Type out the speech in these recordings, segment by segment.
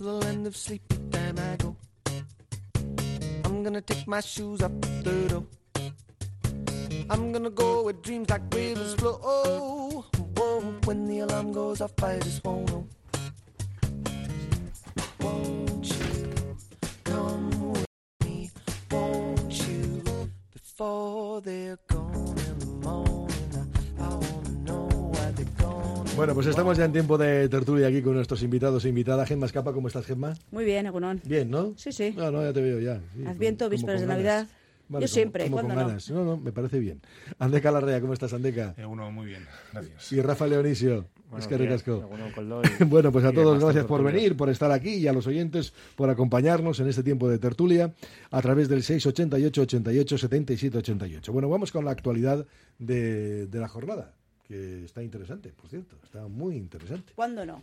till the end of sleepy time I go. I'm gonna take my shoes up the door. I'm gonna go with dreams like rivers flow. Oh, when the alarm goes off, I just won't know. Bueno, pues estamos ya en tiempo de tertulia aquí con nuestros invitados e invitadas. Gemma Escapa, ¿cómo estás, Gemma? Muy bien, Egunon. Bien, ¿no? Sí, sí. No, no, ya te veo ya. sí, Adviento, vísperas de ganas. Navidad. Vale, Yo como- siempre, como con ¿cuándo no? ganas. No, no, me parece bien. Andeca Larrea, ¿cómo estás, Andeca? Eh, uno muy bien, gracias. Y Rafa Leonisio. Buenos es que y- Bueno, pues a todos gracias por venir, por estar aquí y a los oyentes por acompañarnos en este tiempo de tertulia a través del 688 88 77 88. Bueno, vamos con la actualidad de, de la jornada, que está interesante, por cierto, está muy interesante. ¿Cuándo no?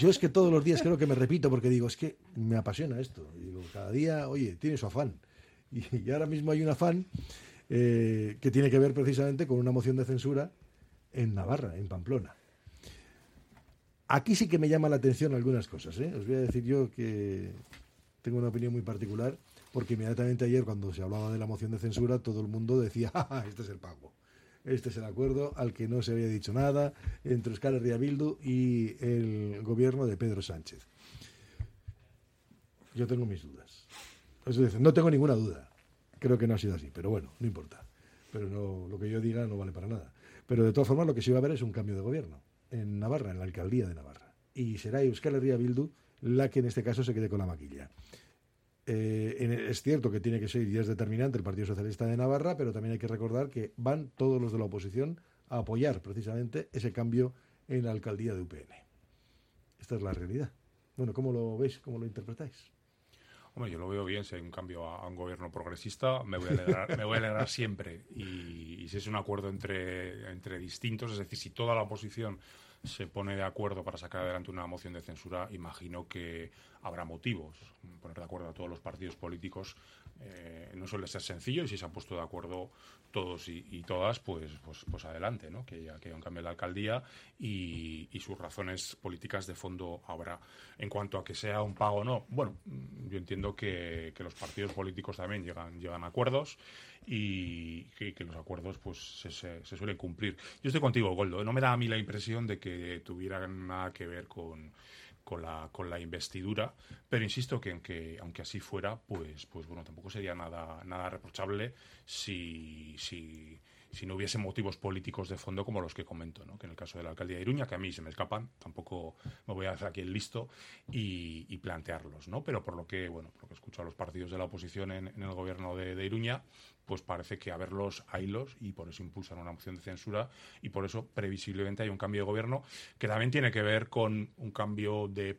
Yo es que todos los días creo que me repito porque digo, es que me apasiona esto. Y digo, cada día, oye, tiene su afán. Y, y ahora mismo hay un afán eh, que tiene que ver precisamente con una moción de censura en Navarra, en Pamplona. Aquí sí que me llama la atención algunas cosas. ¿eh? Os voy a decir yo que tengo una opinión muy particular, porque inmediatamente ayer cuando se hablaba de la moción de censura, todo el mundo decía, "Ja, ja, este es el pago. Este es el acuerdo al que no se había dicho nada entre Euskal Herria Bildu y el gobierno de Pedro Sánchez. Yo tengo mis dudas. No tengo ninguna duda. Creo que no ha sido así, pero bueno, no importa. Pero no, lo que yo diga no vale para nada. Pero de todas formas, lo que sí va a haber es un cambio de gobierno en Navarra, en la alcaldía de Navarra. Y será Euskal Herria Bildu la que en este caso se quede con la maquilla. Eh, es cierto que tiene que ser y es determinante el Partido Socialista de Navarra, pero también hay que recordar que van todos los de la oposición a apoyar precisamente ese cambio en la alcaldía de UPN. Esta es la realidad. Bueno, ¿cómo lo veis? ¿Cómo lo interpretáis? Hombre, yo lo veo bien, si hay un cambio a, a un gobierno progresista, me voy a alegrar, me voy a alegrar siempre. Y, y si es un acuerdo entre, entre distintos, es decir, si toda la oposición se pone de acuerdo para sacar adelante una moción de censura, imagino que habrá motivos. Poner de acuerdo a todos los partidos políticos eh, no suele ser sencillo y si se han puesto de acuerdo todos y, todas, pues, pues, pues adelante, ¿no? que, que haya un cambio la alcaldía y, sus razones políticas de fondo habrá. En cuanto a que sea un pago o no, bueno, yo entiendo que, que los partidos políticos también llegan, llegan a acuerdos y que, que los acuerdos pues se, se- se suelen cumplir. Yo estoy contigo, Goldo, ¿eh? no me da a mí la impresión de que tuvieran nada que ver con, con la, con la investidura, pero insisto que aunque, aunque así fuera, pues, pues bueno, tampoco sería nada, nada reprochable si, si, si no hubiese motivos políticos de fondo como los que comento, que en el caso de la alcaldía de Iruña, que a mí se me escapan, tampoco me voy a hacer aquí el listo y, plantearlos, ¿no? Pero por lo que, bueno, por lo que escucho a los partidos de la oposición en, el gobierno de, de Iruña, pues parece que a verlos haylos y por eso impulsan una moción de censura y por eso previsiblemente hay un cambio de gobierno que también tiene que ver con un cambio de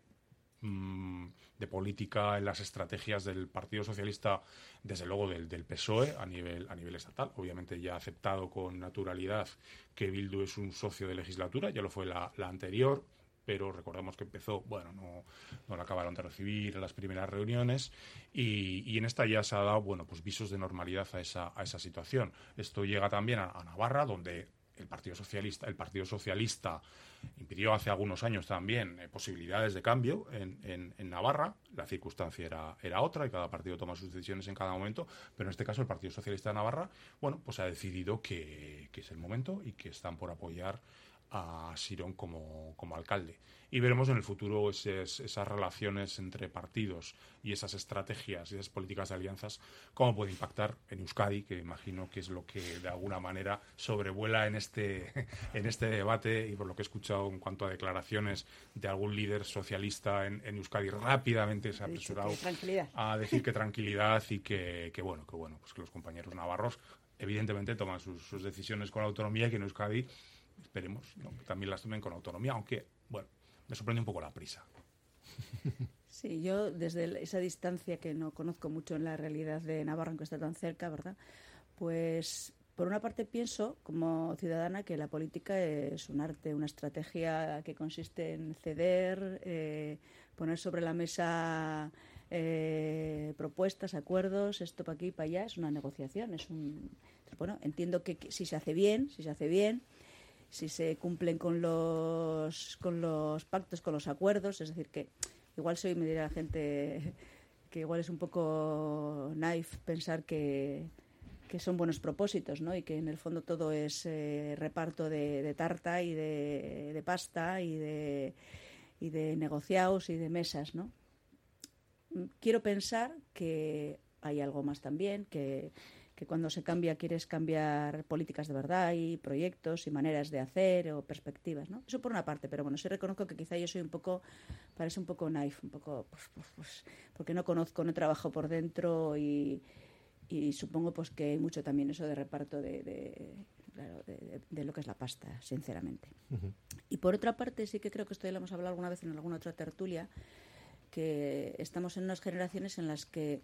mm, de política en las estrategias del Partido Socialista, desde luego del, del PSOE a nivel, a nivel estatal. Obviamente ya ha aceptado con naturalidad que Bildu es un socio de legislatura, ya lo fue la, la anterior, pero recordamos que empezó, bueno, no, no la acabaron de recibir en las primeras reuniones y, y en esta ya se ha dado, bueno, pues visos de normalidad a esa, a esa situación. Esto llega también a, a Navarra, donde el Partido Socialista, el Partido Socialista impidió hace algunos años también eh, posibilidades de cambio en, en- Navarra. La circunstancia era, otra y cada partido toma sus decisiones en cada momento, pero en este caso el Partido Socialista de Navarra, bueno, pues ha decidido que es el momento y que están por apoyar a Sirón como, como alcalde. Y veremos en el futuro esas, esas relaciones entre partidos y esas estrategias y esas políticas de alianzas, cómo puede impactar en Euskadi, que imagino que es lo que de alguna manera sobrevuela en este, en este debate y por lo que he escuchado en cuanto a declaraciones de algún líder socialista en, en Euskadi, rápidamente se ha apresurado a decir que tranquilidad y que, que bueno, que bueno, pues que los compañeros navarros evidentemente toman sus, sus decisiones con autonomía y que en Euskadi esperemos ¿no? que también las tomen con autonomía, aunque bueno, me sorprende un poco la prisa. Sí, yo desde esa distancia que no conozco mucho en la realidad de Navarra, aunque está tan cerca, ¿verdad? Pues por una parte pienso como ciudadana que la política es un arte, una estrategia que consiste en ceder, eh, poner sobre la mesa eh, propuestas, acuerdos, esto para aquí, para allá, es una negociación, es un bueno, entiendo que si se hace bien, si se hace bien, si se cumplen con los con los pactos, con los acuerdos, es decir que igual soy, me dirá la gente que igual es un poco naif pensar que, que son buenos propósitos, ¿no? Y que en el fondo todo es eh, reparto de, tarta y de, de, pasta y de, y de negociados y de mesas, ¿no? Quiero pensar que hay algo más también, que que cuando se cambia quieres cambiar políticas de verdad y proyectos y maneras de hacer o perspectivas, ¿no? Eso por una parte, pero bueno, sí reconozco que quizá yo soy un poco, parece un poco naif, un poco, pues, pues, pues porque no conozco, no trabajo por dentro y, y, supongo pues que hay mucho también eso de reparto de, de, de, lo que es la pasta, sinceramente. Y por otra parte, sí que creo que esto ya lo hemos hablado alguna vez en alguna otra tertulia, que estamos en unas generaciones en las que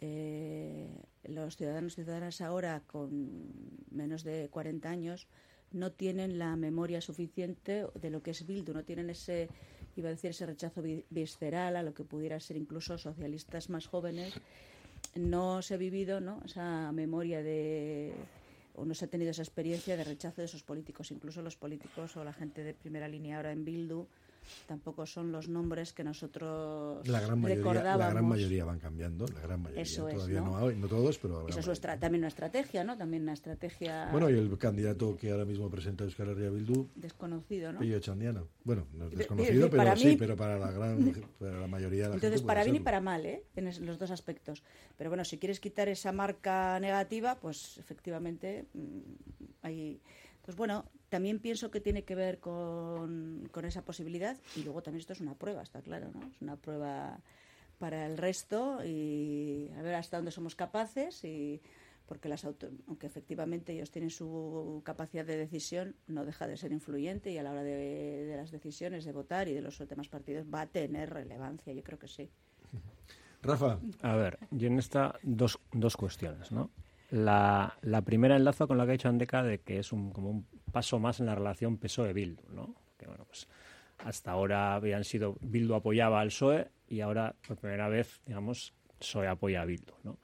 eh, los ciudadanos y ciudadanas ahora con menos de 40 años no tienen la memoria suficiente de lo que es Bildu, no tienen ese, iba a decir, ese rechazo visceral a lo que pudiera ser incluso socialistas más jóvenes. No se ha vivido ¿no? esa memoria de o no se ha tenido esa experiencia de rechazo de esos políticos, incluso los políticos o la gente de primera línea ahora en Bildu tampoco son los nombres que nosotros la gran mayoría, recordábamos. La gran mayoría van cambiando, la gran mayoría. Eso Todavía ¿no? no, no todos, pero... Eso es también una estrategia, ¿no? También una estrategia... Bueno, y el candidato que ahora mismo presenta Euskal Herria Bildu... Desconocido, ¿no? Pillo Chandiano. Bueno, no es desconocido, pero sí, pero para la gran para la mayoría de la Entonces, gente para bien serlo. y para mal, ¿eh? En los dos aspectos. Pero bueno, si quieres quitar esa marca negativa, pues efectivamente mm, hay... Pues bueno, también pienso que tiene que ver con, con, esa posibilidad y luego también esto es una prueba, está claro, ¿no? Es una prueba para el resto y a ver hasta dónde somos capaces y porque las auto, aunque efectivamente ellos tienen su capacidad de decisión, no deja de ser influyente y a la hora de, de las decisiones de votar y de los demás partidos va a tener relevancia, yo creo que sí. Rafa. A ver, yo en esta dos, dos cuestiones, ¿no? La, la, primera enlazo con lo que ha dicho Andeca de que es un, como un paso más en la relación PSOE-Bildu, ¿no? Que bueno, pues hasta ahora habían sido Bildu apoyaba al PSOE y ahora por primera vez, digamos, PSOE apoya a Bildu, ¿no?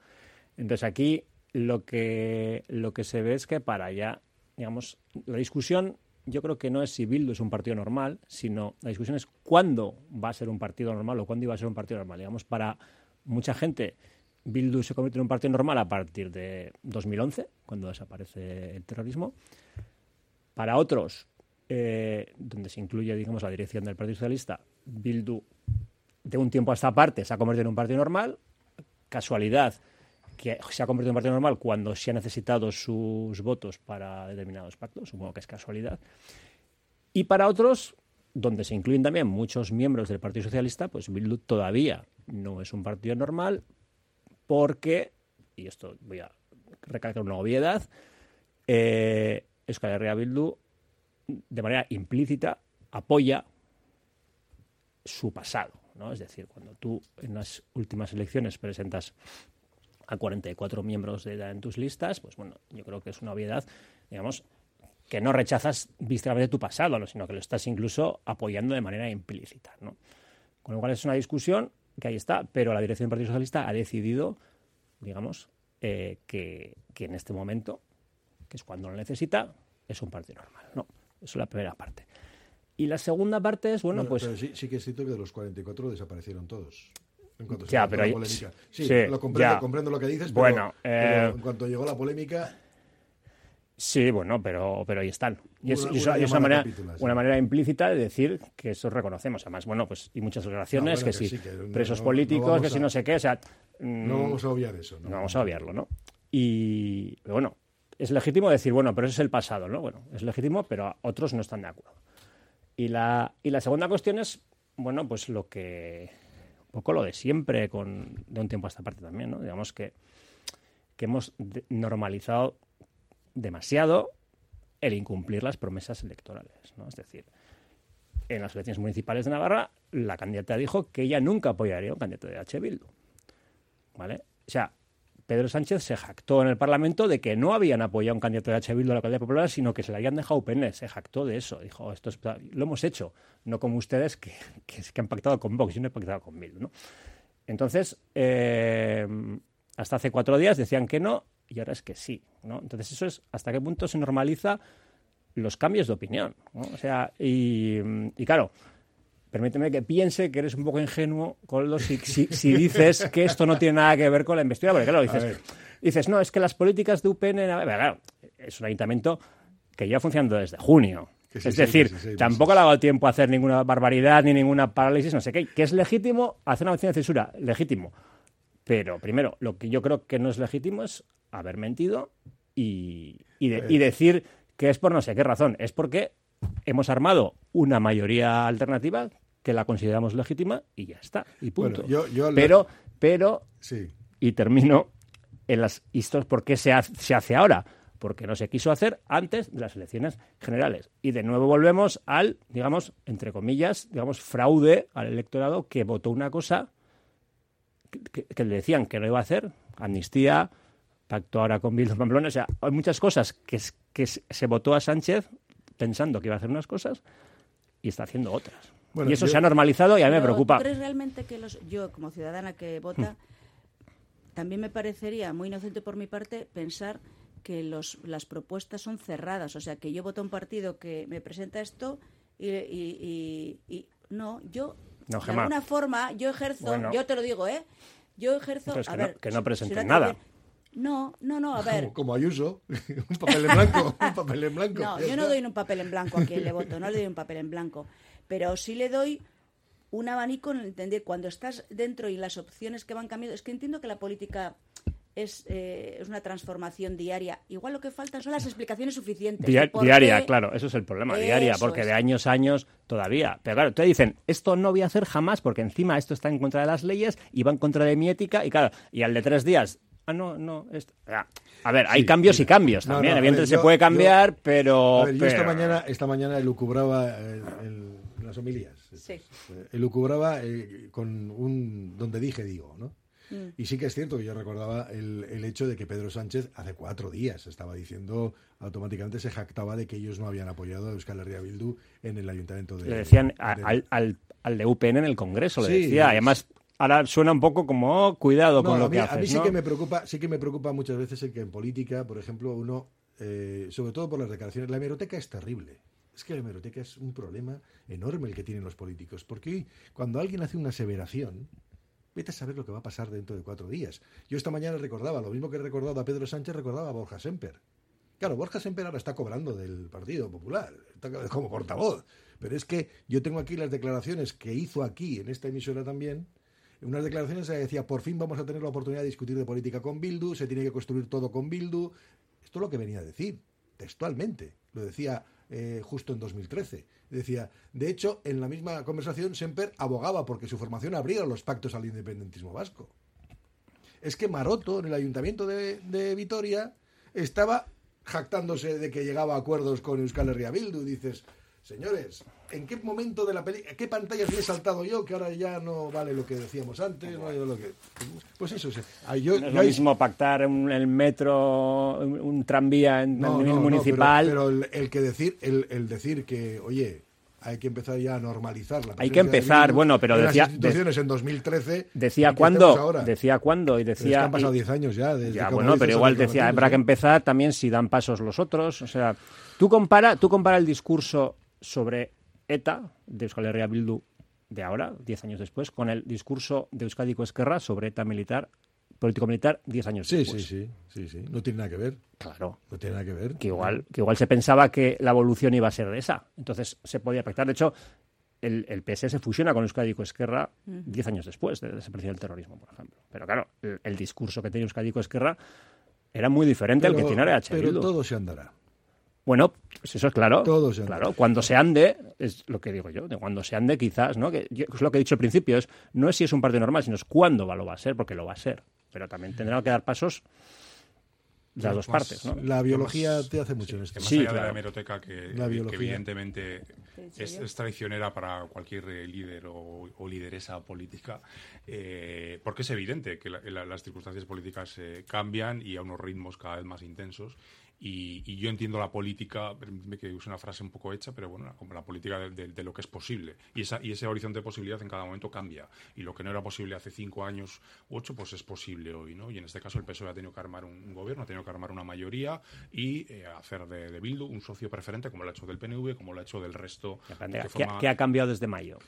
Entonces aquí lo que lo que se ve es que para allá, digamos, la discusión yo creo que no es si Bildu es un partido normal, sino la discusión es cuándo va a ser un partido normal o cuándo iba a ser un partido normal. Digamos, para mucha gente Bildu se convierte en un partido normal a partir de 2011, cuando desaparece el terrorismo. Para otros, eh, donde se incluye, digamos, la dirección del Partido Socialista, Bildu, de un tiempo a esta se ha convertido en un partido normal. Casualidad que se ha convertido en un partido normal cuando se han necesitado sus votos para determinados pactos, supongo que es casualidad. Y para otros, donde se incluyen también muchos miembros del Partido Socialista, pues Bildu todavía no es un partido normal, porque, y esto voy a recalcar una obviedad, eh, Euskal Herria Bildu de manera implícita apoya su pasado, ¿no? Es decir, cuando tú en las últimas elecciones presentas a 44 miembros de edad en tus listas, pues bueno, yo creo que es una obviedad, digamos, que no rechazas visceralmente tu pasado, ¿no? sino que lo estás incluso apoyando de manera implícita, ¿no? Con lo cual es una discusión que ahí está, pero la dirección del Partido Socialista ha decidido, digamos, eh, que, que, en este momento, que es cuando lo necesita, es un partido normal. No, eso es la primera parte. Y la segunda parte es, bueno, bueno pues... Pero sí, sí, que es cierto que de los 44 desaparecieron todos. En cuanto ya, se pero la polémica. Sí, sí, lo comprendo, ya. comprendo, lo que dices, pero, bueno, pero eh... en cuanto llegó la polémica... Sí, bueno, pero, pero ahí están. Y es, Una- y es- una y es una, llamada manera, una manera implícita de decir que eso reconocemos. Además, bueno, pues y muchas No, bueno, que, que si sí, que presos no- políticos, que si a- no sé qué, o sea... No mm, vamos a obviar eso. no vamos a obviarlo, ¿no? Y pero bueno, es legítimo decir, bueno, pero eso es el pasado, ¿no? Bueno, es legítimo, pero otros no están de acuerdo. Y la, y la segunda cuestión es, bueno, pues lo que, un poco lo de siempre, con, de un tiempo a esta parte también, ¿no? Digamos que, que hemos normalizado demasiado el incumplir las promesas electorales, ¿no? Es decir, en las elecciones municipales de Navarra, la candidata dijo que ella nunca apoyaría a un candidato de H. Bildu. ¿Vale? O sea, Pedro Sánchez se jactó en el Parlamento de que no habían apoyado a un candidato de H. Bildu a la alcaldía popular, sino que se le habían dejado UPN. Se jactó de eso. Dijo, esto es- lo hemos hecho, no como ustedes que, que, que han pactado con Vox, yo no he pactado con Bildu, ¿no? Entonces, eh, hasta hace cuatro días decían que no y ahora es que sí, ¿no? Entonces, eso es hasta qué punto se normaliza los cambios de opinión, ¿no? O sea, y, y claro, permíteme que piense que eres un poco ingenuo, Coldo, si, si, si dices que esto no tiene nada que ver con la investidura. Porque claro, dices, dices no, es que las políticas de UPN... claro, es un ayuntamiento que lleva funcionando desde junio. Sí, es decir, que sí, sí, tampoco le ha dado tiempo a hacer ninguna barbaridad ni ninguna parálisis, no sé qué. Que es legítimo hacer una moción de censura, legítimo. Pero primero, lo que yo creo que no es legítimo es haber mentido y, y de- y decir que es por no sé qué razón. Es porque hemos armado una mayoría alternativa que la consideramos legítima y ya está. Y punto. Bueno, yo- yo la- pero, pero Sí. y termino en las historias. ¿Por qué se hace, se hace ahora? Porque no se quiso hacer antes de las elecciones generales. Y de nuevo volvemos al, digamos, entre comillas, digamos, fraude al electorado que votó una cosa que, le decían que no iba a hacer, amnistía, pacto ahora con Bildu Pamplona. O sea, hay muchas cosas que, se votó a Sánchez pensando que iba a hacer unas cosas y está haciendo otras. Bueno, y eso yo- se ha normalizado y a mí me preocupa. ¿tú crees realmente que los, yo, como ciudadana que vota, también me parecería muy inocente por mi parte pensar que los, las propuestas son cerradas? O sea, que yo voto a un partido que me presenta esto y, y- y- y- no, yo No, de alguna forma yo ejerzo, Bueno. yo te lo digo, ¿eh? Yo ejerzo, a que no- ver, que no presenten si nada. No, no, no, a ver. Como, como Ayuso, un papel en blanco, un papel en blanco. No, yo no doy un papel en blanco a quien le voto, no le doy un papel en blanco, pero sí le doy un abanico en entender cuando estás dentro y las opciones que van cambiando. Es que entiendo que la política es, eh, es una transformación diaria. Igual lo que faltan son las explicaciones suficientes. Diaria, qué- claro, eso es el problema, diaria, Eso porque es. de años a años todavía. Pero claro, te dicen, esto no voy a hacer jamás, porque encima esto está en contra de las leyes y va en contra de mi ética, y claro, y al de tres días, ah, no, no, esto- ah, a ver, hay Sí, cambios y cambios No, también, no, evidentemente se puede yo- cambiar, pero... A ver, yo esta mañana, esta mañana elucubraba las homilías. Sí. Eh, Elucubraba eh, con un donde dije digo, ¿no? Mm. Y sí que es cierto que yo recordaba el, el hecho de que Pedro Sánchez hace cuatro días estaba diciendo, automáticamente se jactaba de que ellos no habían apoyado a Euskal Herria Bildu en el ayuntamiento de... Le decían a- de- al, al, al de UPN en el Congreso, le Sí, decía. Además, ahora suena un poco como, oh, cuidado No, con lo a mí, que a haces, mí sí ¿no? que me preocupa, sí que me preocupa muchas veces el que en política, por ejemplo, uno, eh, sobre todo por las declaraciones, la hemeroteca es terrible. Es que la hemeroteca es un problema enorme el que tienen los políticos, porque cuando alguien hace una aseveración, vete a saber lo que va a pasar dentro de cuatro días. Yo esta mañana recordaba, lo mismo que he recordado a Pedro Sánchez, recordaba a Borja Semper. Claro, Borja Semper ahora está cobrando del Partido Popular, está como portavoz. Pero es que yo tengo aquí las declaraciones que hizo aquí, en esta emisora también, unas declaraciones que decía, por fin vamos a tener la oportunidad de discutir de política con Bildu, se tiene que construir todo con Bildu. Esto es lo que venía a decir, textualmente. Lo decía eh, justo en 2013. Decía, de hecho, en la misma conversación, Semper abogaba porque su formación abriera los pactos al independentismo vasco. Es que Maroto, en el ayuntamiento de, Vitoria, estaba jactándose de que llegaba a acuerdos con Euskal Herria Bildu. Dices, señores, ¿en qué momento de la película, qué pantallas me he saltado yo que ahora ya no vale lo que decíamos antes? No vale lo que... Pues eso, sí. Ah, yo, No es lo ahí- mismo pactar un, el metro, un, un tranvía en no, municipal. pero, pero el, el que decir, el, el decir que, oye, hay que empezar ya a normalizar la Hay que de empezar, bueno, pero en decía- las instituciones en 2013 Decía cuándo, decía cuándo y Pero es que decía... han pasado y- 10 años ya. Desde Ya, bueno, pero igual decía, habrá que empezar también si dan pasos los otros. O sea, tú compara, tú compara el discurso sobre ETA de Euskal Herria Bildu de ahora, 10 años después, con el discurso de Euskadi Esquerra sobre ETA militar, político-militar, 10 años Sí, después. sí, sí, sí, sí. No tiene nada que ver. Claro. No tiene nada que ver. Que igual, que igual se pensaba que la evolución iba a ser de esa. Entonces se podía pactar. De hecho, el, el PS se fusiona con Euskadi Esquerra 10 años después de desaparición del terrorismo, por ejemplo. Pero claro, el, el discurso que tenía Euskadi Esquerra era muy diferente al que tiene ahora H. Pero todo se andará. Bueno, pues eso es claro. Todo se claro, cuando se ande, es lo que digo yo, de cuando se ande quizás, ¿no? Que yo- es lo que he dicho al principio, es no es si es un partido normal, sino es cuándo va, lo va a ser, porque lo va a ser. Pero también tendrá que dar pasos de las dos Más- partes, ¿no? La biología más- te hace mucho en esto. Que más Sí, allá de claro. la hemeroteca, que, La que evidentemente Sí, es, sí, es traicionera para cualquier líder o, o lideresa política, eh, porque es evidente que la- la- las circunstancias políticas eh, cambian y a unos ritmos cada vez más intensos. Y, y yo entiendo la política, permíteme que use una frase un poco hecha, pero bueno, como la política de, de- de lo que es posible. Y, esa, y ese horizonte de posibilidad en cada momento cambia. Y lo que no era posible hace cinco años u ocho, pues es posible hoy. ¿no? Y en este caso el PSOE ha tenido que armar un, un gobierno, ha tenido que armar una mayoría y eh, hacer de, de Bildu un socio preferente, como lo ha hecho del PNV, como lo ha hecho del resto. Depende, que ¿Qué, forma- qué ha cambiado desde mayo?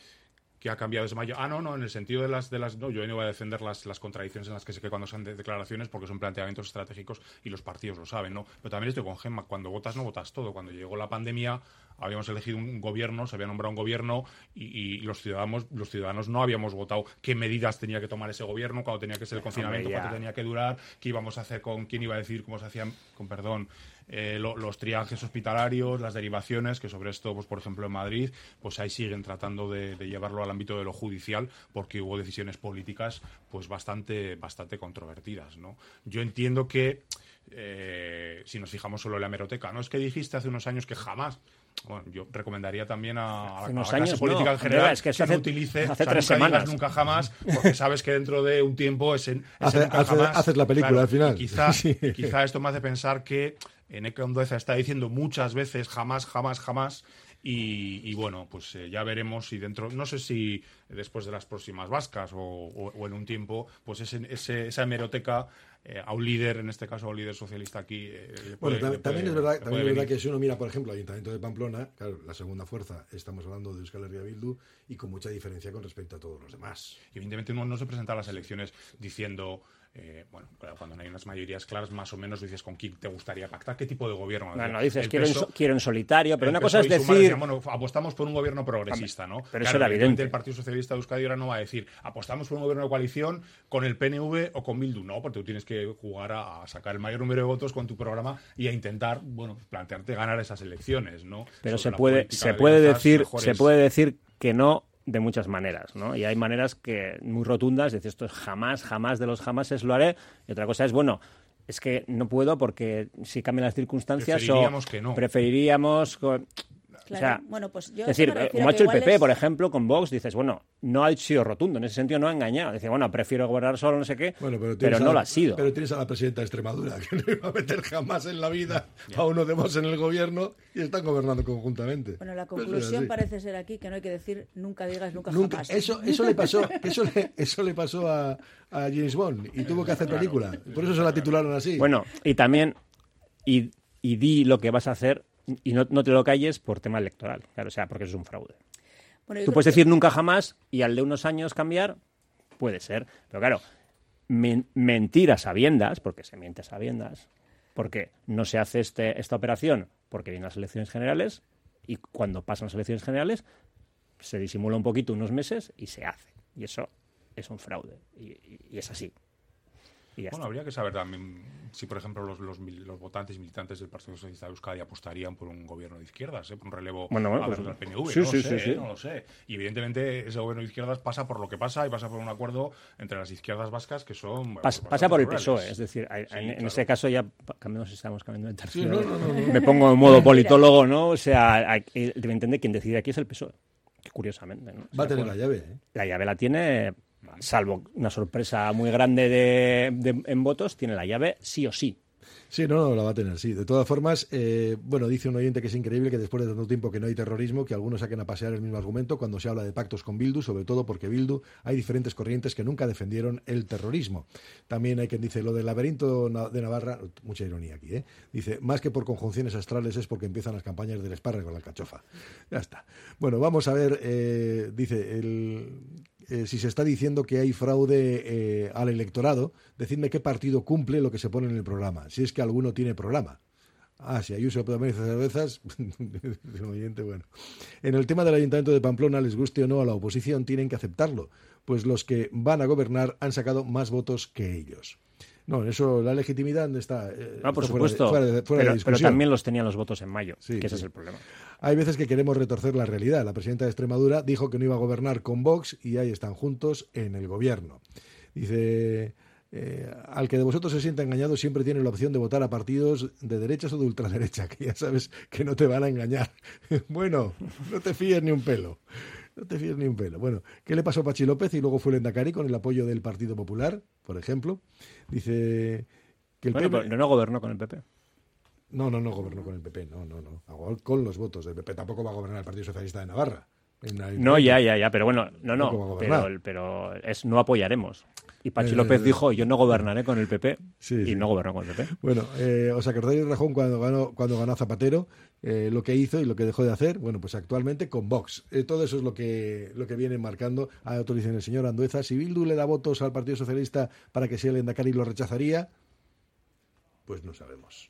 Que ha cambiado desde mayo. Ah, no, no, en el sentido de las. De las no, yo no voy a defender las, las contradicciones en las que sé que cuando son de declaraciones, porque son planteamientos estratégicos y los partidos lo saben, ¿no? Pero también estoy con Gemma, cuando votas no votas todo. Cuando llegó la pandemia, habíamos elegido un gobierno, se había nombrado un gobierno y, y los ciudadanos los ciudadanos no habíamos votado qué medidas tenía que tomar ese gobierno, cuando tenía que ser el confinamiento, cuánto tenía que durar, qué íbamos a hacer con quién iba a decir, cómo se hacían, con perdón, eh, lo- los triajes hospitalarios, las derivaciones, que sobre esto, pues por ejemplo en Madrid, pues ahí siguen tratando de, de llevarlo al ámbito de lo judicial, porque hubo decisiones políticas pues bastante, bastante controvertidas, ¿no? Yo entiendo que eh, si nos fijamos solo en la hemeroteca, no es que dijiste hace unos años que jamás. Bueno, yo recomendaría también a, a la clase años política no, en general es que no hace- utilice, hace o sea, tres nunca digas semanas. nunca jamás, porque sabes que dentro de un tiempo ese, ese Hace- nunca hace- jamás- haces la película al final. Quizá, Sí. quizá esto me hace pensar que Eneca Andueza está diciendo muchas veces jamás, jamás, jamás. Y, y bueno, pues eh, ya veremos si dentro, no sé si después de las próximas vascas o, o- o en un tiempo, pues ese, ese- esa hemeroteca eh, a un líder, en este caso a un líder socialista aquí. eh, puede- Bueno, también, puede- es verdad, también es verdad que si uno mira, por ejemplo, el Ayuntamiento de Pamplona, claro, la segunda fuerza, estamos hablando de Euskal Herria Bildu, y con mucha diferencia con respecto a todos los demás. Y evidentemente uno no se presenta a las elecciones diciendo, eh, bueno, claro, cuando no hay unas mayorías claras, más o menos dices con quién te gustaría pactar, qué tipo de gobierno. No, dices, quiero en, so- quiero en solitario, pero una cosa es decir... decían, bueno, apostamos por un gobierno progresista, ¿no? pero eso era evidente. El Partido Socialista de Euskadi ahora no va a decir, apostamos por un gobierno de coalición con el PNV o con Bildu. No, porque tú tienes que jugar a, a sacar el mayor número de votos con tu programa y a intentar, bueno, plantearte ganar esas elecciones, ¿no? Pero Sobre se puede, se de puede decir, mejores. se puede decir que no de muchas maneras, ¿no? Y hay maneras que muy rotundas, decir esto es jamás, jamás de los jamases lo haré. Y otra cosa es, bueno, es que no puedo porque si cambian las circunstancias Preferiríamos o que no. preferiríamos Claro, o sea, bueno, pues yo es decir, me refiero como ha hecho el PP, es- por ejemplo, con Vox, dices, bueno, no ha sido rotundo, en ese sentido no ha engañado. Dice, bueno, prefiero gobernar solo, no sé qué, Bueno, pero, no lo ha sido. Pero tienes a la presidenta de Extremadura, que no iba a meter jamás en la vida a uno de vos en el gobierno y están gobernando conjuntamente. Bueno, la conclusión parece ser aquí que no hay que decir nunca digas nunca, Nunca, jamás. eso, eso le pasó, eso le, eso le pasó a, a James Bond y tuvo que hacer película. Por eso se la titularon así. Bueno, y también, y, y di lo que vas a hacer y no, no te lo calles por tema electoral, claro, o sea, porque eso es un fraude. Bueno, Tú puedes que- decir nunca jamás y al de unos años cambiar, puede ser. Pero claro, men- mentir a sabiendas, porque se miente a sabiendas, porque no se hace este, esta operación porque vienen las elecciones generales y cuando pasan las elecciones generales se disimula un poquito unos meses y se hace. Y eso es un fraude. Y, y- y es así. Y Bueno, está. habría que saber también si, por ejemplo, los, los, los votantes y militantes del Partido Socialista de Euskadi apostarían por un gobierno de izquierdas, ¿eh? por un relevo Bueno, bueno, a pues- al PNV. sí, no, sí, lo sé, sí, sí. ¿eh? no lo sé. Y evidentemente ese gobierno de izquierdas pasa por lo que pasa y pasa por un acuerdo entre las izquierdas vascas que son. bueno, Pas- bastante pasa por el. PSOE, es decir, hay- Sí, en, en claro. ese caso ya cambiamos, estamos cambiando de tercio. no, no, no, no. Me pongo en modo politólogo, ¿no? O sea, hay- eh, debe entender quien decide aquí es el PSOE, que curiosamente. ¿no? Va a tener la llave. ¿eh? la llave la tiene, salvo una sorpresa muy grande de, de- en votos, tiene la llave sí o sí. Sí, no, no, la va a tener, sí. De todas formas, eh, bueno, dice un oyente que es increíble que después de tanto tiempo que no hay terrorismo, que algunos saquen a pasear el mismo argumento cuando se habla de pactos con Bildu, sobre todo porque Bildu hay diferentes corrientes que nunca defendieron el terrorismo. También hay quien dice lo del laberinto de Navarra, mucha ironía aquí, ¿eh? Dice, más que por conjunciones astrales es porque empiezan las campañas del espárrago con la alcachofa. Ya está. Bueno, vamos a ver, eh, dice, el, eh, si se está diciendo que hay fraude eh, al electorado, decidme qué partido cumple lo que se pone en el programa, si es que alguno tiene programa. Ah, si Ayuso hace cervezas, bueno. En el tema del Ayuntamiento de Pamplona, les guste o no a la oposición, tienen que aceptarlo, pues los que van a gobernar han sacado más votos que ellos. No, en eso la legitimidad ¿dónde está. Eh, No, por está fuera de- supuesto, fuera de- fuera de pero, pero discusión. también los tenían los votos en mayo, Sí, que ese sí. es el problema. Hay veces que queremos retorcer la realidad. La presidenta de Extremadura dijo que no iba a gobernar con Vox y ahí están juntos en el gobierno. Dice, eh, al que de vosotros se sienta engañado siempre tiene la opción de votar a partidos de derechas o de ultraderecha, que ya sabes que no te van a engañar. bueno, no te fíes ni un pelo. No te fíes ni un pelo. Bueno, ¿qué le pasó a Pachi López y luego fue el Endacari con el apoyo del Partido Popular, por ejemplo? Dice que el Bueno, PP pero no gobernó con el PP. No, no, no gobernó con el PP, no, no, no. Con los votos del PP. Tampoco va a gobernar el Partido Socialista de Navarra. No, ya, ya, ya, pero bueno, no, No pero, pero es no apoyaremos. Y Pachi Eh, López dijo, yo no gobernaré con el PP, Sí, y sí. no gobernó con el PP. Bueno, eh, ¿os acordáis de Rajón cuando ganó, cuando ganó Zapatero? eh, lo que hizo y lo que dejó de hacer. Bueno, pues actualmente con Vox. Eh, todo eso es lo que, lo que viene marcando. A otro dicen el señor Andueza. Si Bildu le da votos al Partido Socialista para que sea el Endacari lo rechazaría, pues no sabemos.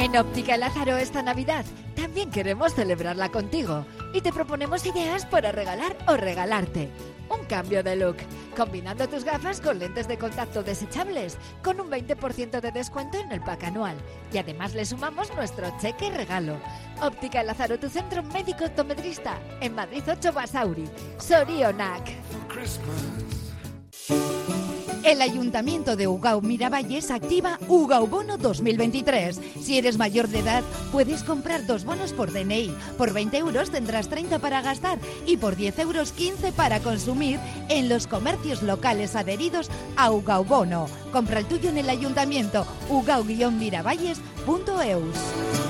En Óptica Lázaro esta Navidad también queremos celebrarla contigo y te proponemos ideas para regalar o regalarte. Un cambio de look, combinando tus gafas con lentes de contacto desechables, con un 20% de descuento en el pack anual. Y además le sumamos nuestro cheque regalo. Óptica Lázaro, tu centro médico optometrista, en Madrid 8 Basauri. Sorionac. El Ayuntamiento de Ugao Miravalles activa Ugao Bono 2023. Si eres mayor de edad, puedes comprar dos bonos por DNI. Por 20 euros tendrás 30 para gastar y por 10 euros 15 para consumir en los comercios locales adheridos a Ugao Bono. Compra el tuyo en el Ayuntamiento ugao-miravalles.eus.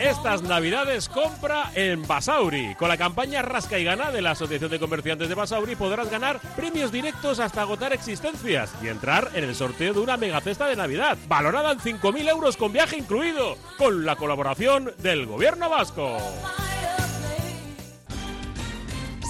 Estas navidades compra en Basauri. Con la campaña Rasca y Gana de la Asociación de Comerciantes de Basauri podrás ganar premios directos hasta agotar existencias y entrar en el sorteo de una mega cesta de Navidad, valorada en 5.000 euros con viaje incluido, con la colaboración del Gobierno Vasco.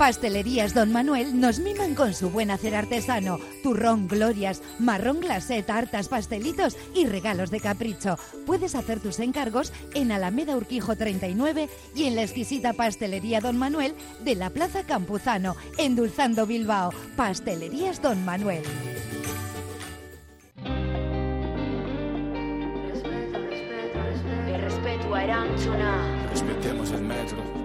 Pastelerías Don Manuel nos miman con su buen hacer artesano. Turrón, glorias, marrón glacé, tartas, pastelitos y regalos de capricho. Puedes hacer tus encargos en Alameda Urquijo 39 y en la exquisita Pastelería Don Manuel de la Plaza Campuzano, endulzando Bilbao. Pastelerías Don Manuel. Respeto a Erantzuna. Respetemos el metro.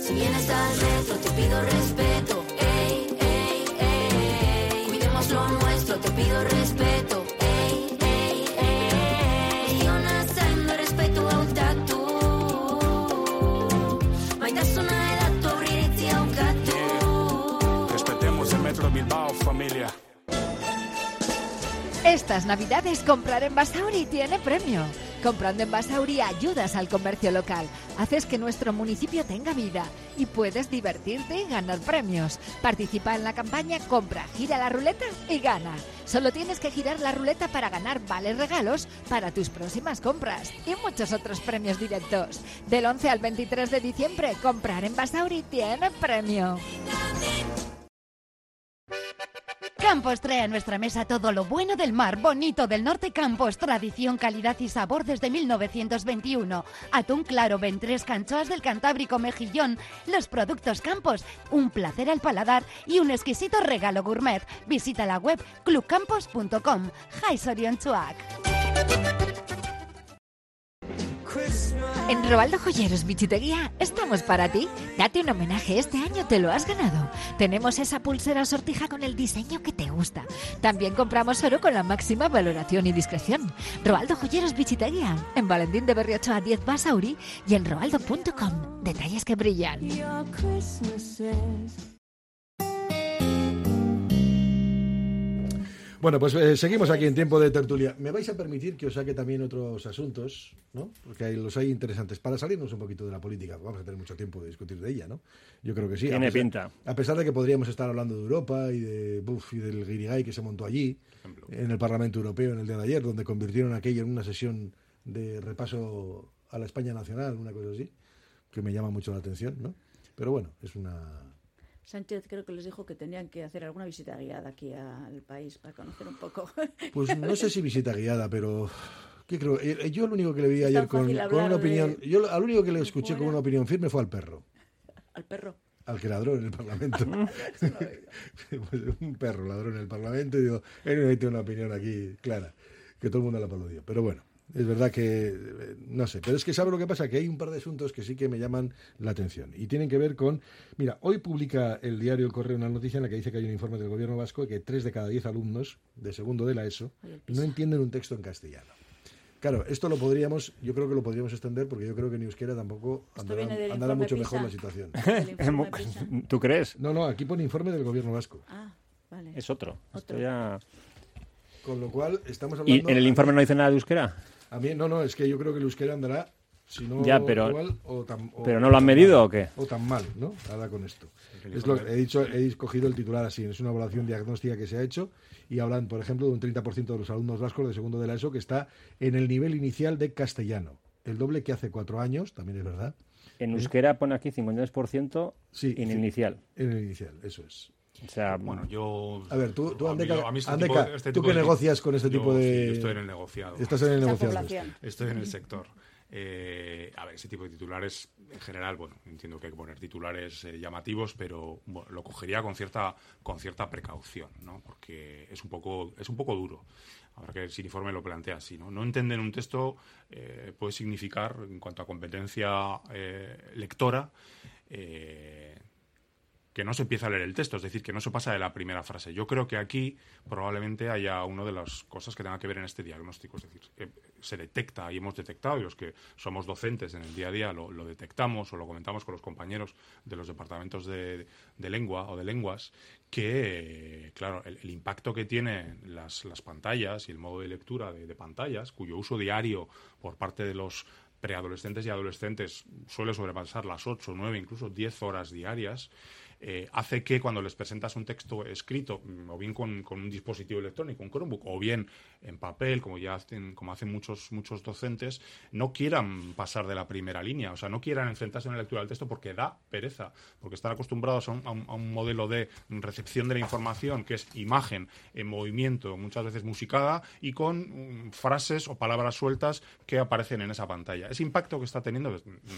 Si vienes al retro, te pido respeto. Ey, ey, ey. Cuidemos lo nuestro, te pido respeto. Ey, ey, ey. Ionatzen respeto hautatu. Maitasuna edatu aurriritzi haukatu. Respetemos el metro Bilbao, familia. Estas navidades comprar en Basauri tiene premio. Comprando en Basauri ayudas al comercio local, haces que nuestro municipio tenga vida y puedes divertirte y ganar premios. Participa en la campaña Compra, gira la ruleta y gana. Solo tienes que girar la ruleta para ganar vales regalos para tus próximas compras y muchos otros premios directos. Del 11 al 23 de diciembre, comprar en Basauri tiene premio. Campos trae a nuestra mesa todo lo bueno del mar bonito del norte Campos, tradición, calidad y sabor desde 1921. Atún claro, ventres, canchoas del Cantábrico, mejillón, los productos Campos, un placer al paladar y un exquisito regalo gourmet. Visita la web clubcampos.com. Chuak. En Robaldo Joyeros Bichiteguía estamos para ti. Date un homenaje este año, te lo has ganado. Tenemos esa pulsera sortija con el diseño que te gusta. También compramos oro con la máxima valoración y discreción. Robaldo Joyeros Bichiteguía, en Valentín de Berriocho a 10 Basauri y en robaldo.com. Detalles que brillan. Bueno, pues eh, seguimos aquí en tiempo de tertulia. Me vais a permitir que os saque también otros asuntos, ¿no? Porque hay, los hay interesantes. Para salirnos un poquito de la política, vamos a tener mucho tiempo de discutir de ella, ¿no? Yo creo que sí. Tiene a pesar, pinta. A pesar de que podríamos estar hablando de Europa y de buf, y del guirigay que se montó allí, en el Parlamento Europeo en el día de ayer, donde convirtieron aquello en una sesión de repaso a la España nacional, una cosa así, que me llama mucho la atención, ¿no? Pero bueno, es una Sánchez creo que les dijo que tenían que hacer alguna visita guiada aquí al país para conocer un poco. Pues no sé si visita guiada, pero ¿qué creo? Eh, Yo lo único que le vi ayer con, una opinión, de- yo al único que le escuché fuera. con una opinión firme fue al perro, Al perro. al que ladró en el Parlamento. Un perro ladró en el Parlamento y digo, él necesita una opinión aquí clara, que todo el mundo la aplaudió. Pero bueno, es verdad que, no sé, pero es que sabe lo que pasa, que hay un par de asuntos que sí que me llaman la atención y tienen que ver con, mira, hoy publica el diario El Correo una noticia en la que dice que hay un informe del gobierno vasco de que tres de cada diez alumnos de segundo de la ESO no entienden un texto en castellano. Claro, esto lo podríamos, yo creo que lo podríamos extender porque yo creo que en euskera tampoco andará, andará mucho PISA. mejor la situación. ¿Tú crees? No, no, aquí pone informe del gobierno vasco. Ah, vale. Es otro. Esto ya... Con lo cual, estamos ¿Y hablando... en el informe no dice nada de euskera? A mí, no, no, es que yo creo que el euskera andará, si no Ya, pero- igual, o tan... o- ¿pero no lo han medido o qué? O tan mal, ¿no? Ahora con esto. El Es lo, he dicho, he escogido el titular así, es una evaluación diagnóstica que se ha hecho y hablan, por ejemplo, de un 30% de los alumnos vascos de segundo de la ESO que está en el nivel inicial de castellano. El doble que hace cuatro años, también es verdad. En euskera pone aquí 53% Sí, en sí. inicial. En el inicial, eso es. O sea, Bueno, yo. A ver, tú, tú a mí Andeca, lo- a mí este Andeca, tipo de- este tú de- negocias con este yo tipo de... sí, yo estoy en el negociado. Estás en el negociado. Estoy en el sector. Eh, a ver, ese tipo de titulares, en general, bueno, entiendo que hay que poner titulares eh, llamativos, pero bueno, lo cogería con cierta, con cierta precaución, ¿no? Porque es un poco, es un poco duro. Ahora que el informe lo plantea así, ¿no? No entender un texto eh, puede significar, en cuanto a competencia eh, lectora, eh, que no se empieza a leer el texto, es decir, que no se pasa de la primera frase. Yo creo que aquí probablemente haya una de las cosas que tenga que ver en este diagnóstico, es decir, eh, se detecta y hemos detectado, y los que somos docentes en el día a día lo, detectamos o lo comentamos con los compañeros de los departamentos de, lengua o de lenguas, que, claro, el, impacto que tienen las, las pantallas y el modo de lectura de, de pantallas, cuyo uso diario por parte de los preadolescentes y adolescentes suele sobrepasar las 8, 9, incluso 10 horas diarias, eh, hace que cuando les presentas un texto escrito, mm, o bien con, con un dispositivo electrónico, un Chromebook, o bien en papel, como ya hacen, como hacen muchos, muchos docentes, no quieran pasar de la primera línea, o sea, no quieran enfrentarse a una lectura del texto porque da pereza, porque están acostumbrados a un, a un- a un modelo de recepción de la información que es imagen en movimiento, muchas veces musicada, y con mm, frases o palabras sueltas que aparecen en esa pantalla. Ese impacto que está teniendo no,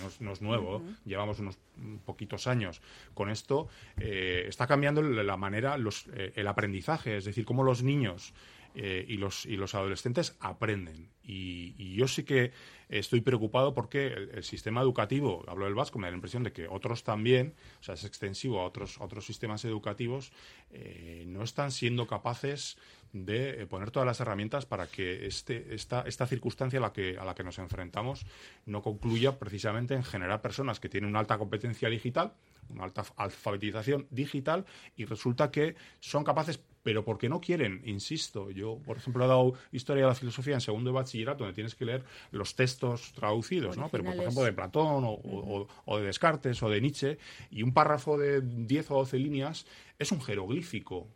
es- no es nuevo, llevamos unos poquitos años con esto, eh, está cambiando la la manera, los, eh, el aprendizaje, es decir, cómo los niños eh, y, los, y los adolescentes aprenden. Y, yo sí que estoy preocupado porque el, el sistema educativo, hablo del vasco, me da la impresión de que otros también, o sea, es extensivo a otros, otros sistemas educativos, eh, no están siendo capaces de eh, poner todas las herramientas para que este, esta, esta circunstancia a la, que, a la que nos enfrentamos no concluya precisamente en generar personas que tienen una alta competencia digital, una alta alfabetización digital y resulta que son capaces pero porque no quieren, insisto. Yo, por ejemplo, he dado historia de la filosofía en segundo de bachillerato, donde tienes que leer los textos traducidos, ¿no? Pero, por ejemplo, de Platón o, o- o de Descartes o de Nietzsche, y un párrafo de 10 o 12 líneas es un jeroglífico.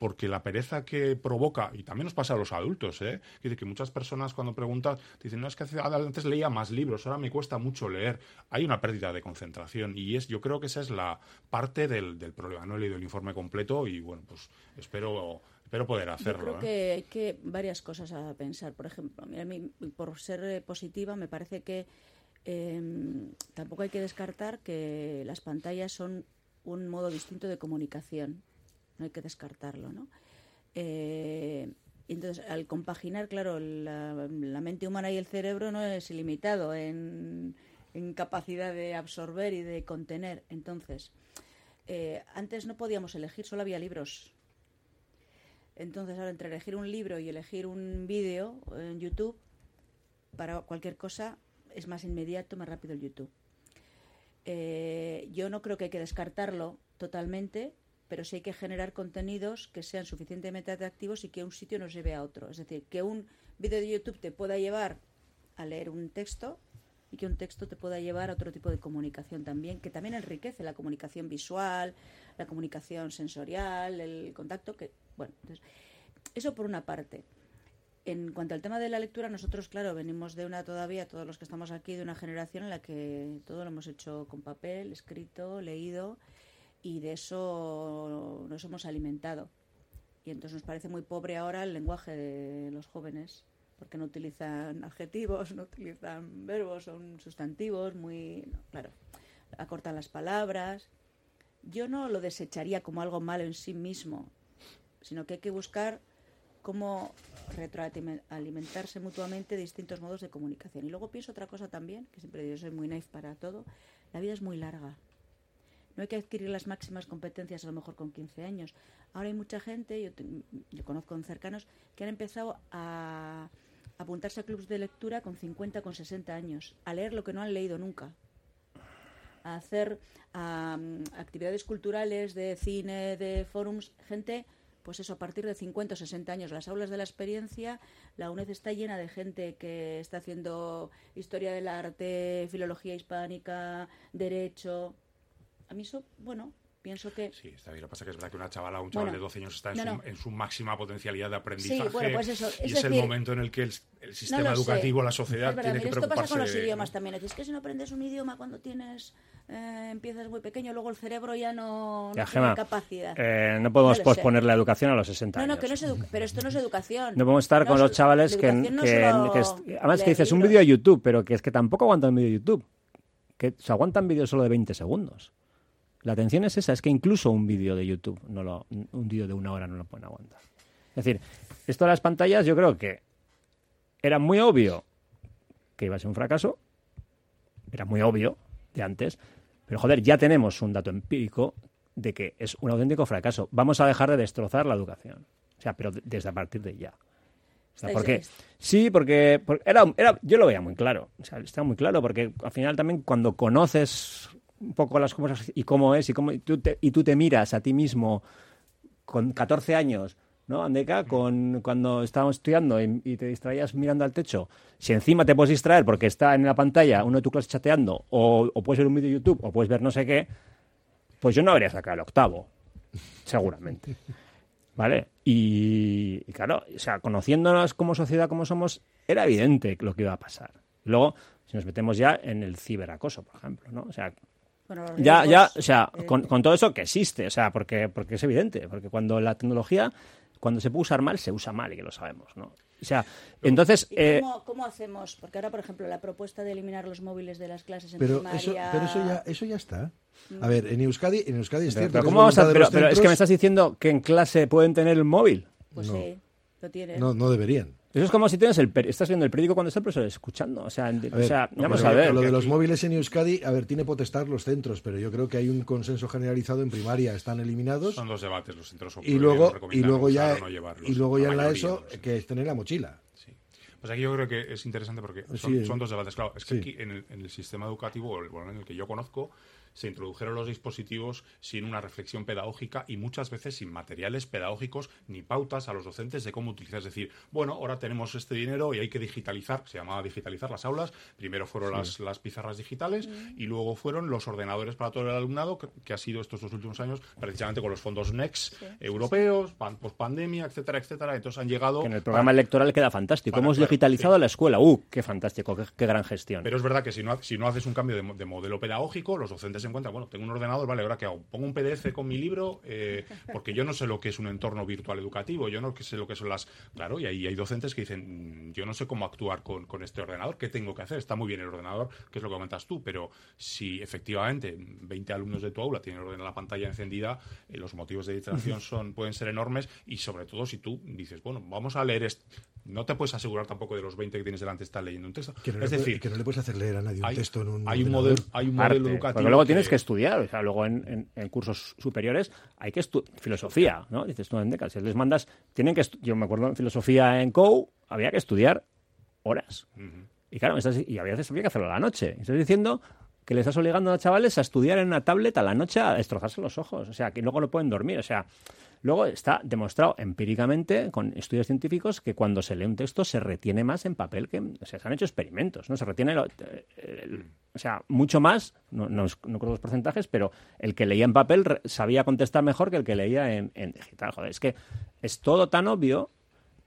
Porque la pereza que provoca, y también nos pasa a los adultos, ¿eh? Que, dice que muchas personas cuando preguntan, dicen, no, es que antes leía más libros, ahora me cuesta mucho leer. Hay una pérdida de concentración y es, yo creo que esa es la parte del, del problema. No he leído el informe completo y, bueno, pues espero, espero poder Yo hacerlo. creo ¿eh? que hay que varias cosas a pensar. Por ejemplo, mira, a mí, por ser eh, positiva, me parece que eh, tampoco hay que descartar que las pantallas son un modo distinto de comunicación. No hay que descartarlo, ¿no? Eh, entonces, al compaginar, claro, la, mente humana y el cerebro no es ilimitado en, en capacidad de absorber y de contener. Entonces, eh, antes no podíamos elegir, solo había libros. Entonces, ahora entre elegir un libro y elegir un vídeo en YouTube, para cualquier cosa es más inmediato, más rápido el YouTube. Eh, yo no creo que hay que descartarlo totalmente, pero sí hay que generar contenidos que sean suficientemente atractivos y que un sitio no lleve a otro. Es decir, que un vídeo de YouTube te pueda llevar a leer un texto y que un texto te pueda llevar a otro tipo de comunicación también, que también enriquece la comunicación visual, la comunicación sensorial, el contacto, que bueno, entonces, eso por una parte. En cuanto al tema de la lectura, nosotros, claro, venimos de una todavía, todos los que estamos aquí, de una generación en la que todo lo hemos hecho con papel, escrito, leído, y de eso nos hemos alimentado. Y entonces nos parece muy pobre ahora el lenguaje de los jóvenes, porque no utilizan adjetivos, no utilizan verbos, son sustantivos, muy, claro, acortan las palabras. Yo no lo desecharía como algo malo en sí mismo, sino que hay que buscar cómo retroalimentarse mutuamente distintos modos de comunicación. Y luego pienso otra cosa también, que siempre yo soy muy naif para todo, la vida es muy larga. No hay que adquirir las máximas competencias a lo mejor con 15 años. Ahora hay mucha gente, yo, te- yo conozco cercanos, que han empezado a apuntarse a clubes de lectura con 50, con 60 años, a leer lo que no han leído nunca a hacer am, actividades culturales de cine, de forums, gente, pues eso, a partir de 50 o 60 años. Las aulas de la experiencia, la UNED está llena de gente que está haciendo historia del arte, filología hispánica, derecho. A mí eso, bueno, pienso que... Sí, está bien. Lo que pasa es que es verdad que una chavala o un chaval Bueno, de 12 años está en, no, su, no. en su máxima potencialidad de aprendizaje. bueno, pues eso, y es es el momento en el que el, el No sistema sé. educativo, la sociedad, Es verdad, tiene que mira, esto preocuparse pasa con los de- idiomas también. Es que si no aprendes un idioma cuando tienes eh, empiezas muy pequeño, luego el cerebro ya no, no Ya, tiene capacidad. eh, no podemos lo sé. posponer la educación a los 60 No, no, años. que no es pero esto no es educación. No podemos estar No con es- los chavales que, no que- que es- además que dices un vídeo de YouTube, pero que es que tampoco aguantan un vídeo de YouTube, que se aguantan vídeos solo de 20 segundos. La atención es esa, es que incluso un vídeo de YouTube, no lo, un vídeo de una hora no lo pueden aguantar. Es decir, esto de las pantallas yo creo que era muy obvio que iba a ser un fracaso, era muy obvio de antes, pero joder, ya tenemos un dato empírico de que es un auténtico fracaso. Vamos a dejar de destrozar la educación. O sea, pero de- desde a partir de ya. O sea, Estáis- ¿Por qué? est- Sí, porque, porque era, era, yo lo veía muy claro. O sea, estaba muy claro, porque al final también cuando conoces un poco las cosas y cómo es y, cómo, y, tú te, y tú te miras a ti mismo con 14 años, ¿no, Andeca? Con, cuando estábamos estudiando y, y te distraías mirando al techo. Si encima te puedes distraer porque está en la pantalla uno de tu clase chateando o, o puedes ver un vídeo de YouTube o puedes ver no sé qué, pues yo no habría sacado el octavo, seguramente. ¿Vale? Y, y claro, o sea, conociéndonos como sociedad, como somos, era evidente lo que iba a pasar. Luego, si nos metemos ya en el ciberacoso, por ejemplo, ¿no? O sea, Bueno, ya, ya, o sea, eh, con, con todo eso que existe, o sea, porque, porque es evidente, porque cuando la tecnología, cuando se puede usar mal, se usa mal y que lo sabemos, ¿no? O sea, entonces, ¿Y eh, cómo, cómo hacemos? Porque ahora, por ejemplo, la propuesta de eliminar los móviles de las clases en Pero primaria... eso, pero eso ya, eso ya está. A ver, en Euskadi, en Euskadi es pero, cierto pero que ¿cómo es vamos a- pero- pero es que me estás diciendo que en clase pueden tener el móvil. Pues No. sí, lo tiene. No, no deberían. Eso es como si tienes el, per- estás viendo el periódico cuando está el profesor escuchando. O sea, A o sea no, vamos a ver. Lo de los móviles en Euskadi, a ver, tiene potestad los centros, pero yo creo que hay un consenso generalizado en primaria, están eliminados. Son dos debates, los centros y luego, y luego ya, no llevarlos, y luego ya en la ESO, los que es tener la mochila. Pues aquí yo creo que es interesante porque son, Sí, son dos debates. Claro, es que sí. aquí en el, en el sistema educativo, o el- bueno, en el que yo conozco, se introdujeron los dispositivos sin una reflexión pedagógica y muchas veces sin materiales pedagógicos ni pautas a los docentes de cómo utilizar. Es decir, bueno, ahora tenemos este dinero y hay que digitalizar, se llamaba digitalizar las aulas. Primero fueron Sí. las, las pizarras digitales y luego fueron los ordenadores para todo el alumnado, que, que ha sido estos dos últimos años precisamente con los fondos NEX europeos, pan, pospandemia, etcétera, etcétera. Entonces han llegado... Que en el programa electoral queda fantástico. Para- Hemos claro, digitalizado la escuela. ¡Uh! ¡Qué fantástico! ¡Qué, qué gran gestión! Pero es verdad que si no, si no haces un cambio de modelo pedagógico, los docentes antes en cuenta, bueno, tengo un ordenador, vale, ahora qué hago, pongo un PDF con mi libro, eh, porque yo no sé lo que es un entorno virtual educativo, yo no sé lo que son las, claro, y ahí hay docentes que dicen, "Mm, yo no sé cómo actuar con, con este ordenador, qué tengo que hacer, está muy bien el ordenador, que es lo que comentas tú, pero si efectivamente 20 alumnos de tu aula tienen la pantalla encendida, eh, los motivos de distracción son, pueden ser enormes y sobre todo si tú dices, bueno, vamos a leer esto. No te puedes asegurar tampoco de los 20 que tienes delante estar leyendo un texto. Que no, es le, puede- decir, que no le puedes hacer leer a nadie un hay- texto en un hay un modelo, hay un modelo educativo. Luego tienes que- estudiar, o sea, luego en, en- en cursos superiores hay que estudiar filosofía, ¿no? Dices tú, en si les mandas, tienen que, yo me acuerdo en filosofía en COU, había que estudiar horas. Y claro, y a veces había que hacerlo a la noche. Estás diciendo que le estás obligando a los chavales a estudiar en una tablet a la noche a destrozarse los ojos, o sea, que luego no pueden dormir, o sea, luego está demostrado empíricamente con estudios científicos que cuando se lee un texto se retiene más en papel que, o sea, se han hecho experimentos, ¿no? Se retiene, lo- eh, el- o sea, mucho más, no, no, no creo los porcentajes, pero el que leía en papel sabía contestar mejor que el que leía en, en digital, joder, es que es todo tan obvio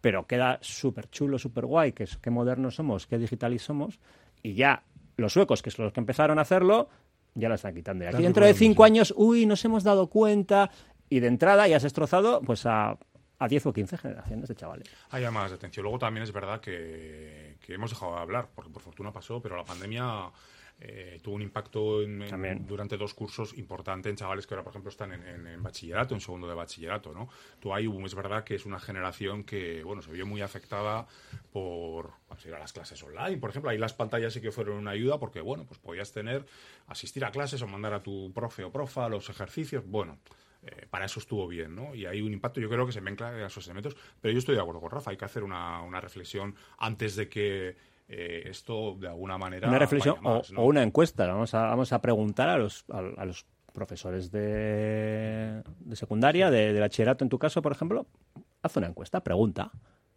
pero queda súper chulo, súper guay, que es qué modernos somos, qué digitales somos, y ya los suecos, que son los que empezaron a hacerlo, ya la están quitando. Y aquí dentro de cinco años, uy, nos hemos dado cuenta, y de entrada ya has destrozado pues a, a 10 o 15 generaciones de chavales. Hay llamadas de atención. Luego también es verdad que, que hemos dejado de hablar, porque por fortuna pasó, pero la pandemia eh, tuvo un impacto en- en- durante dos cursos importante en chavales que ahora, por ejemplo, están en, en- bachillerato, en segundo de bachillerato, ¿no? Tú ahí hubo- es verdad que es una generación que, bueno, se vio muy afectada por pues, ir a las clases online, por ejemplo. Ahí las pantallas sí que fueron una ayuda porque, bueno, pues podías tener, asistir a clases o mandar a tu profe o profa a los ejercicios, bueno. Eh, para eso estuvo bien, ¿no? Y hay un impacto, yo creo que se mezcla en esos elementos, pero yo estoy de acuerdo con Rafa, hay que hacer una, una reflexión antes de que eh, esto de alguna manera Una reflexión vaya más, o, ¿no? o una encuesta. Vamos a, vamos a preguntar a los, a, a los profesores de, de secundaria, de, de bachillerato en tu caso, por ejemplo, haz una encuesta, pregunta.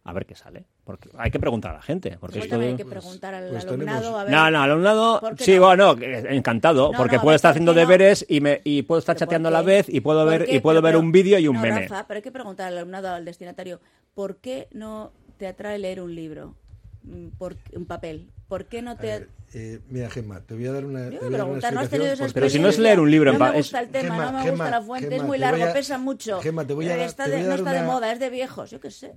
A ver qué sale. Porque hay que preguntar a la gente. Porque esto hay de- que preguntar al pues alumnado. tenemos- a ver, No, no, alumnado, ¿por qué sí, no? bueno, encantado, No, porque no, puedo ver, estar ¿por haciendo deberes y me y puedo estar ¿Pero chateando a la vez y puedo ¿Por ver qué? y puedo Pero- ver pero- un vídeo y un no, meme. Rafa, pero hay que preguntar al alumnado, al destinatario, ¿por qué no te atrae leer un libro? Mm, Por, un papel. ¿Por qué no te.? Ver, eh, mira, Gemma, te voy a dar una. Yo te voy a dar una preguntar, ¿no has tenido esa explicación Pero si no es leer un libro en No me es- gusta el tema, Gemma, no me Gemma, gusta la fuente, es Gemma, muy te voy largo, a- pesa mucho. Gemma, te voy a Eh, dar- está te de- voy a no dar está de una- moda, es de viejos, yo qué sé.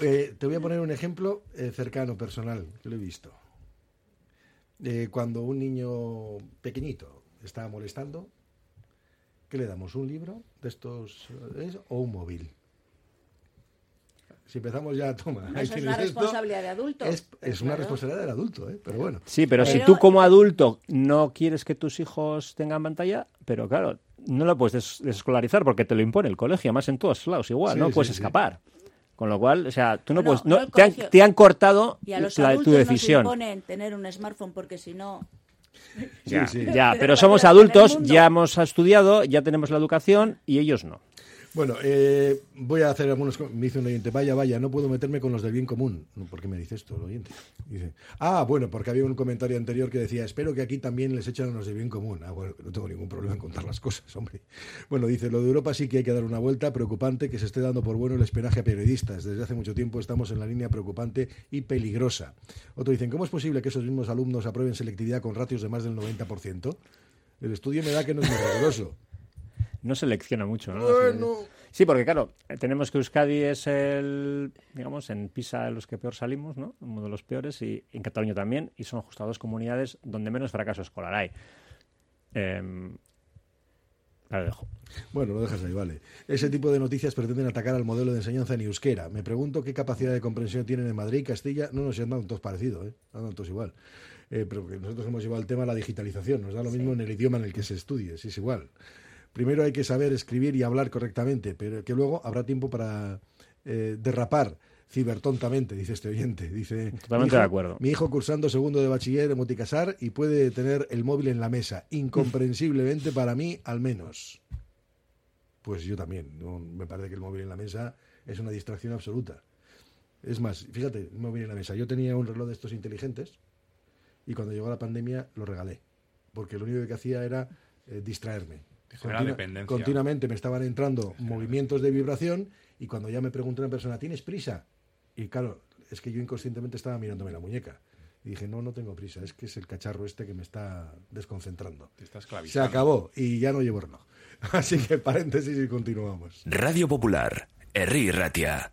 Eh, te voy a poner un ejemplo eh, cercano, personal, que lo he visto. Eh, cuando un niño pequeñito está molestando, ¿qué le damos? ¿Un libro de estos o un móvil? Si empezamos ya, toma. ahí Eso es una esto. responsabilidad de adulto. Es, es una Claro. responsabilidad del adulto, ¿eh? pero bueno. Sí, pero, si tú como adulto no quieres que tus hijos tengan pantalla, pero claro, no lo puedes des- desescolarizar porque te lo impone el colegio, además en todos lados igual, Sí, no sí, puedes sí. escapar. Con lo cual, o sea, tú no Bueno, puedes, no- te, han, te han cortado Y a los la- tu decisión. nos imponen tener un smartphone porque si no... Ya, Sí, sí. ya, pero somos adultos, ya hemos estudiado, ya tenemos la educación y ellos no. Bueno, eh, voy a hacer algunos. Me dice un oyente, vaya, vaya, no puedo meterme con los del bien común. ¿Por qué me dice esto el oyente? Ah, bueno, porque había un comentario anterior que decía, espero que aquí también les echan a los del bien común. Ah, bueno, no tengo ningún problema en contar las cosas, hombre. Bueno, dice, lo de Europa sí que hay que dar una vuelta. Preocupante que se esté dando por bueno el espionaje a periodistas. Desde hace mucho tiempo estamos en la línea preocupante y peligrosa. Otro dicen, ¿cómo es posible que esos mismos alumnos aprueben selectividad con ratios de más del 90%? El estudio me da que no es muy riguroso. No selecciona mucho, ¿no? Bueno. Sí, porque claro, eh, tenemos que Euskadi es el, digamos, en PISA los que peor salimos, ¿no? Uno de los peores, y en Cataluña también, y son justo dos comunidades donde menos fracaso escolar hay. Em, ahí lo dejo. Bueno, lo dejas ahí, vale. Ese tipo de noticias pretenden atacar al modelo de enseñanza en euskera. Me pregunto qué capacidad de comprensión tienen en Madrid y Castilla. No nos han dado todos parecidos, ¿eh? Han dado todos igual. Eh, pero nosotros hemos llevado el tema a la digitalización. Nos da lo mismo en el idioma en el que se estudie, sí, es igual. Primero hay que saber escribir y hablar correctamente, pero que luego habrá tiempo para eh, derrapar cibertontamente, dice este oyente. Dice, Totalmente "Mi hijo- de acuerdo. Mi hijo cursando segundo de bachiller en Moticasar y puede tener el móvil en la mesa, incomprensiblemente para mí al menos. Pues yo también. no- me parece que el móvil en la mesa es una distracción absoluta. Es más, fíjate, el móvil en la mesa. Yo tenía un reloj de estos inteligentes y cuando llegó la pandemia lo regalé. Porque lo único que hacía era eh, distraerme. Genera dependencia. Continuamente me estaban entrando movimientos de vibración y cuando ya me preguntó una persona, ¿tienes prisa? Y claro, es que yo inconscientemente estaba mirándome la muñeca. Y dije, no, no tengo prisa, es que es el cacharro este que me está desconcentrando. Te está Se acabó y ya no llevo reloj. Así que paréntesis y continuamos. Radio Popular, Herri Ratia.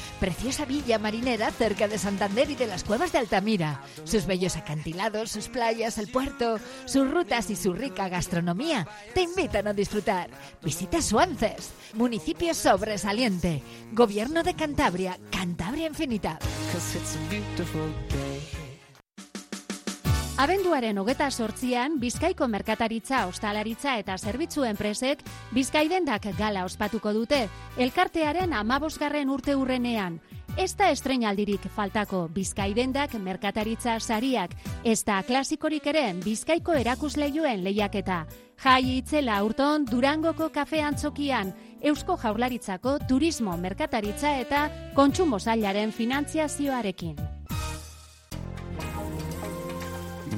Preciosa villa marinera cerca de Santander y de las cuevas de Altamira. Sus bellos acantilados, sus playas, el puerto, sus rutas y su rica gastronomía te invitan a disfrutar. Visita Suances, municipio sobresaliente. Gobierno de Cantabria, Cantabria Infinita. Abenduaren hogeta sortzian, Bizkaiko merkataritza, ostalaritza eta zerbitzu enpresek Bizkaidendak gala ospatuko dute, elkartearen amabosgarren urte urrenean. Ez da estrenaldirik faltako Bizkaidendak merkataritza sariak, ez da klasikorik ere Bizkaiko erakusleioen lehiaketa. Jai itzela urton Durangoko kafe antzokian, Eusko Jaurlaritzako turismo merkataritza eta kontsumo zailaren finantziazioarekin.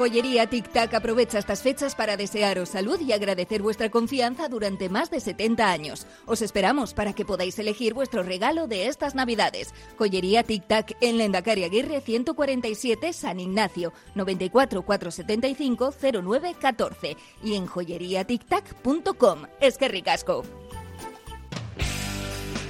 Joyería Tic Tac aprovecha estas fechas para desearos salud y agradecer vuestra confianza durante más de 70 años. Os esperamos para que podáis elegir vuestro regalo de estas Navidades. Joyería Tic Tac en Lendacari Aguirre 147 San Ignacio 94 475 09 14 y en joyeriatictac.com. Es que ricasco.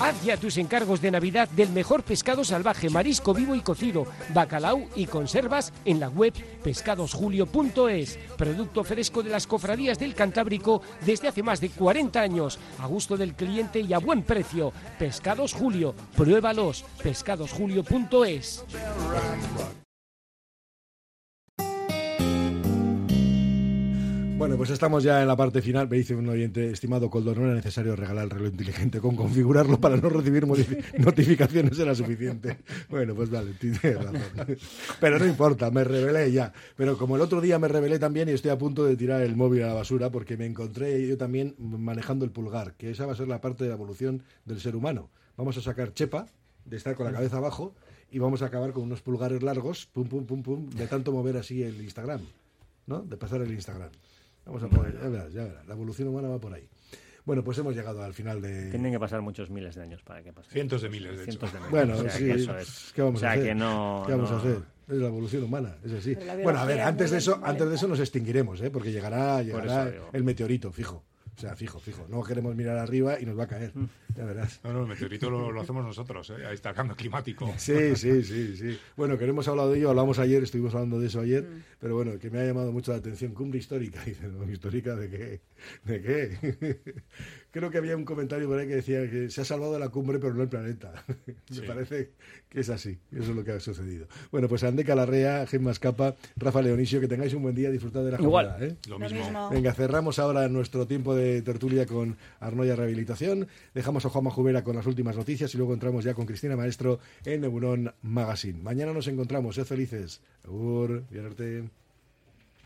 Haz ya tus encargos de Navidad del mejor pescado salvaje, marisco vivo y cocido, bacalao y conservas en la web pescadosjulio.es. Producto fresco de las cofradías del Cantábrico desde hace más de 40 años, a gusto del cliente y a buen precio. Pescados Julio, pruébalos. pescadosjulio.es. Bueno, pues estamos ya en la parte final. Me dice un oyente, estimado Coldo, no era necesario regalar el reloj inteligente. Con configurarlo para no recibir notificaciones era suficiente. Bueno, pues vale, tienes razón. Pero no importa, me revelé ya. Pero como el otro día me revelé también y estoy a punto de tirar el móvil a la basura porque me encontré yo también manejando el pulgar, que esa va a ser la parte de la evolución del ser humano. Vamos a sacar chepa, de estar con la cabeza abajo, y vamos a acabar con unos pulgares largos, pum, pum, pum, pum, de tanto mover así el Instagram, ¿no? De pasar el Instagram. Vamos a poner, ya verás, ya verás, la evolución humana va por ahí. Bueno, pues hemos llegado al final de... Tienen que pasar muchos miles de años para que pase. Cientos de miles, de Cientos hecho. de miles. Bueno, O sea, sí, que eso es. ¿qué vamos o sea, a hacer? que no. ¿Qué vamos a hacer? Es la evolución humana, es así. Bueno, a ver, antes de eso, antes de eso nos extinguiremos, ¿eh? porque llegará, llegará el meteorito, fijo, O sea, fijo, fijo. No queremos mirar arriba y nos va a caer. Mm. Ya verás. No, no, el meteorito lo, lo hacemos nosotros, ¿eh? ahí está el cambio climático. Sí, sí, sí, sí. Bueno, que no hemos hablado de ello, hablamos ayer, estuvimos hablando de eso ayer, Mm. pero bueno, que me ha llamado mucho la atención. Cumbre histórica. Dice, no, ¿histórica de qué? ¿De qué? Creo que había un comentario por ahí que decía que se ha salvado de la cumbre, pero no el planeta. Sí. Me parece que es así. Eso es lo que ha sucedido. Bueno, pues Andeca Larrea, Gemma Escapa, Rafa Leonisio, que tengáis un buen día, disfrutad de la jornada. ¿eh? Lo mismo. mismo. Venga, cerramos ahora nuestro tiempo de tertulia con Arnoya Rehabilitación. Dejamos a Juanma Jubera con las últimas noticias y luego entramos ya con Cristina Maestro en Neuron Magazine. Mañana nos encontramos. Sed felices.